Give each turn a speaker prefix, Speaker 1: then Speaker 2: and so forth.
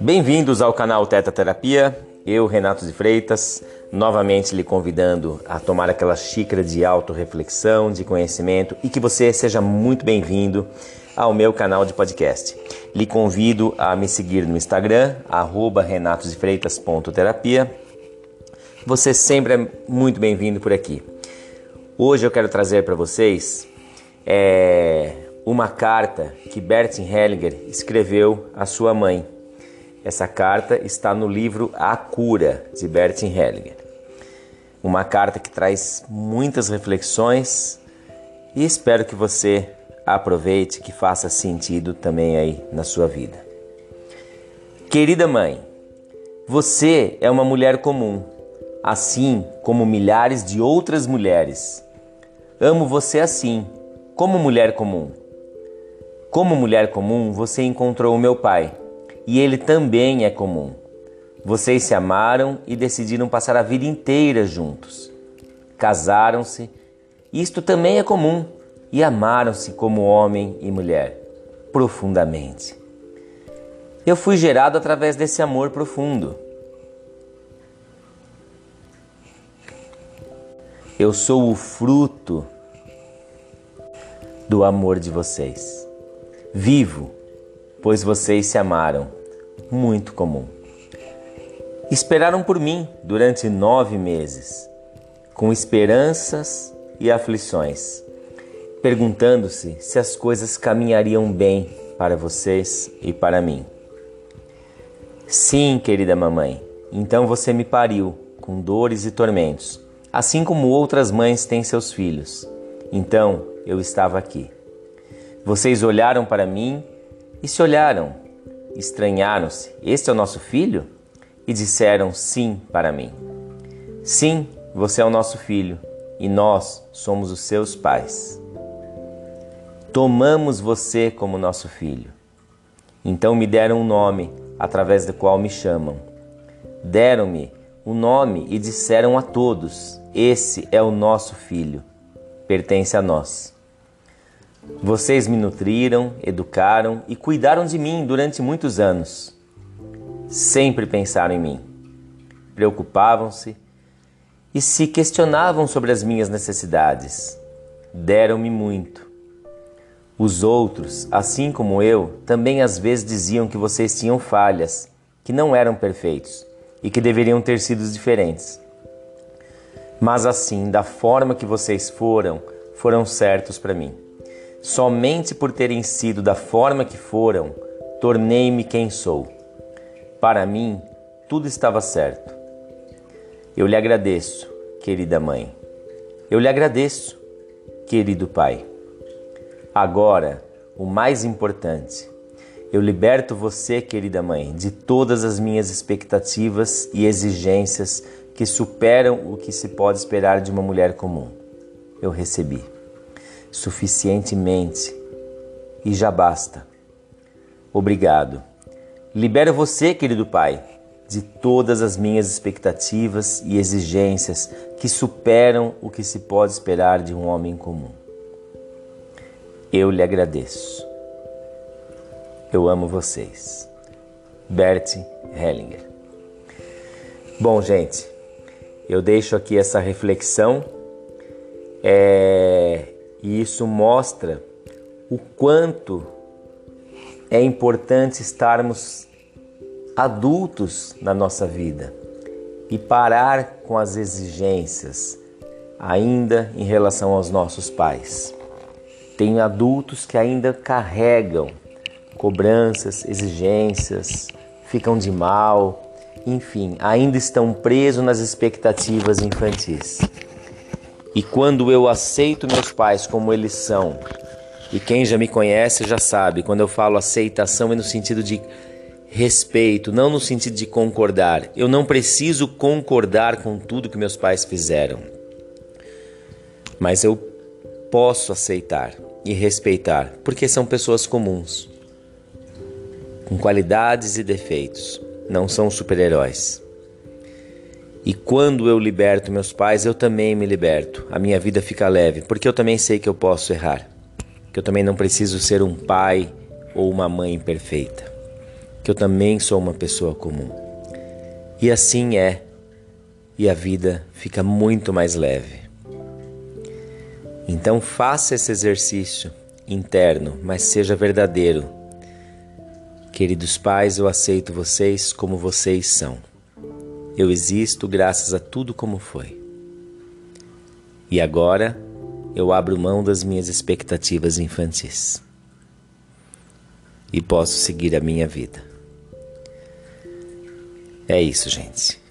Speaker 1: Bem-vindos ao canal Teta Terapia. Eu, Renato de Freitas, novamente lhe convidando a tomar aquela xícara de autorreflexão, de conhecimento e que você seja muito bem-vindo ao meu canal de podcast. Lhe convido a me seguir no Instagram, renatosdefreitas.terapia. Você sempre é muito bem-vindo por aqui. Hoje eu quero trazer para vocês é, uma carta que Bertin Hellinger escreveu à sua mãe. Essa carta está no livro A Cura, de Bertin Hellinger. Uma carta que traz muitas reflexões e espero que você aproveite, que faça sentido também aí na sua vida. Querida mãe, você é uma mulher comum, assim como milhares de outras mulheres. Amo você assim, como mulher comum. Como mulher comum, você encontrou o meu pai e ele também é comum. Vocês se amaram e decidiram passar a vida inteira juntos. Casaram-se, isto também é comum, e amaram-se como homem e mulher, profundamente. Eu fui gerado através desse amor profundo. Eu sou o fruto do amor de vocês. Vivo pois vocês se amaram. Muito comum. Esperaram por mim durante nove meses, com esperanças e aflições, perguntando-se se as coisas caminhariam bem para vocês e para mim. Sim, querida mamãe, então você me pariu com dores e tormentos, assim como outras mães têm seus filhos. Então eu estava aqui. Vocês olharam para mim e se olharam, estranharam-se: Este é o nosso filho? E disseram sim para mim. Sim, você é o nosso filho e nós somos os seus pais. Tomamos você como nosso filho. Então me deram um nome através do qual me chamam. Deram-me o um nome e disseram a todos: Esse é o nosso filho, pertence a nós. Vocês me nutriram, educaram e cuidaram de mim durante muitos anos. Sempre pensaram em mim, preocupavam-se e se questionavam sobre as minhas necessidades. Deram-me muito. Os outros, assim como eu, também às vezes diziam que vocês tinham falhas, que não eram perfeitos e que deveriam ter sido diferentes. Mas assim, da forma que vocês foram, foram certos para mim. Somente por terem sido da forma que foram, tornei-me quem sou. Para mim, tudo estava certo. Eu lhe agradeço, querida mãe. Eu lhe agradeço, querido pai. Agora, o mais importante, eu liberto você, querida mãe, de todas as minhas expectativas e exigências que superam o que se pode esperar de uma mulher comum. Eu recebi suficientemente e já basta. Obrigado. Libero você, querido Pai, de todas as minhas expectativas e exigências que superam o que se pode esperar de um homem comum. Eu lhe agradeço. Eu amo vocês. Bert Hellinger. Bom, gente, eu deixo aqui essa reflexão. É, e isso mostra o quanto é importante estarmos adultos na nossa vida e parar com as exigências ainda em relação aos nossos pais. Tem adultos que ainda carregam cobranças, exigências, ficam de mal, enfim, ainda estão presos nas expectativas infantis. E quando eu aceito meus pais como eles são, e quem já me conhece já sabe, quando eu falo aceitação é no sentido de respeito, não no sentido de concordar. Eu não preciso concordar com tudo que meus pais fizeram. Mas eu posso aceitar e respeitar, porque são pessoas comuns, com qualidades e defeitos, não são super-heróis. E quando eu liberto meus pais, eu também me liberto. A minha vida fica leve, porque eu também sei que eu posso errar. que eu também não preciso ser um pai ou uma mãe perfeita, que eu também sou uma pessoa comum. E assim é, e a vida fica muito mais leve. Então faça esse exercício interno, mas seja verdadeiro. Queridos pais, eu aceito vocês como vocês são. Eu existo graças a tudo como foi. E agora eu abro mão das minhas expectativas infantis e posso seguir a minha vida. É isso, gente.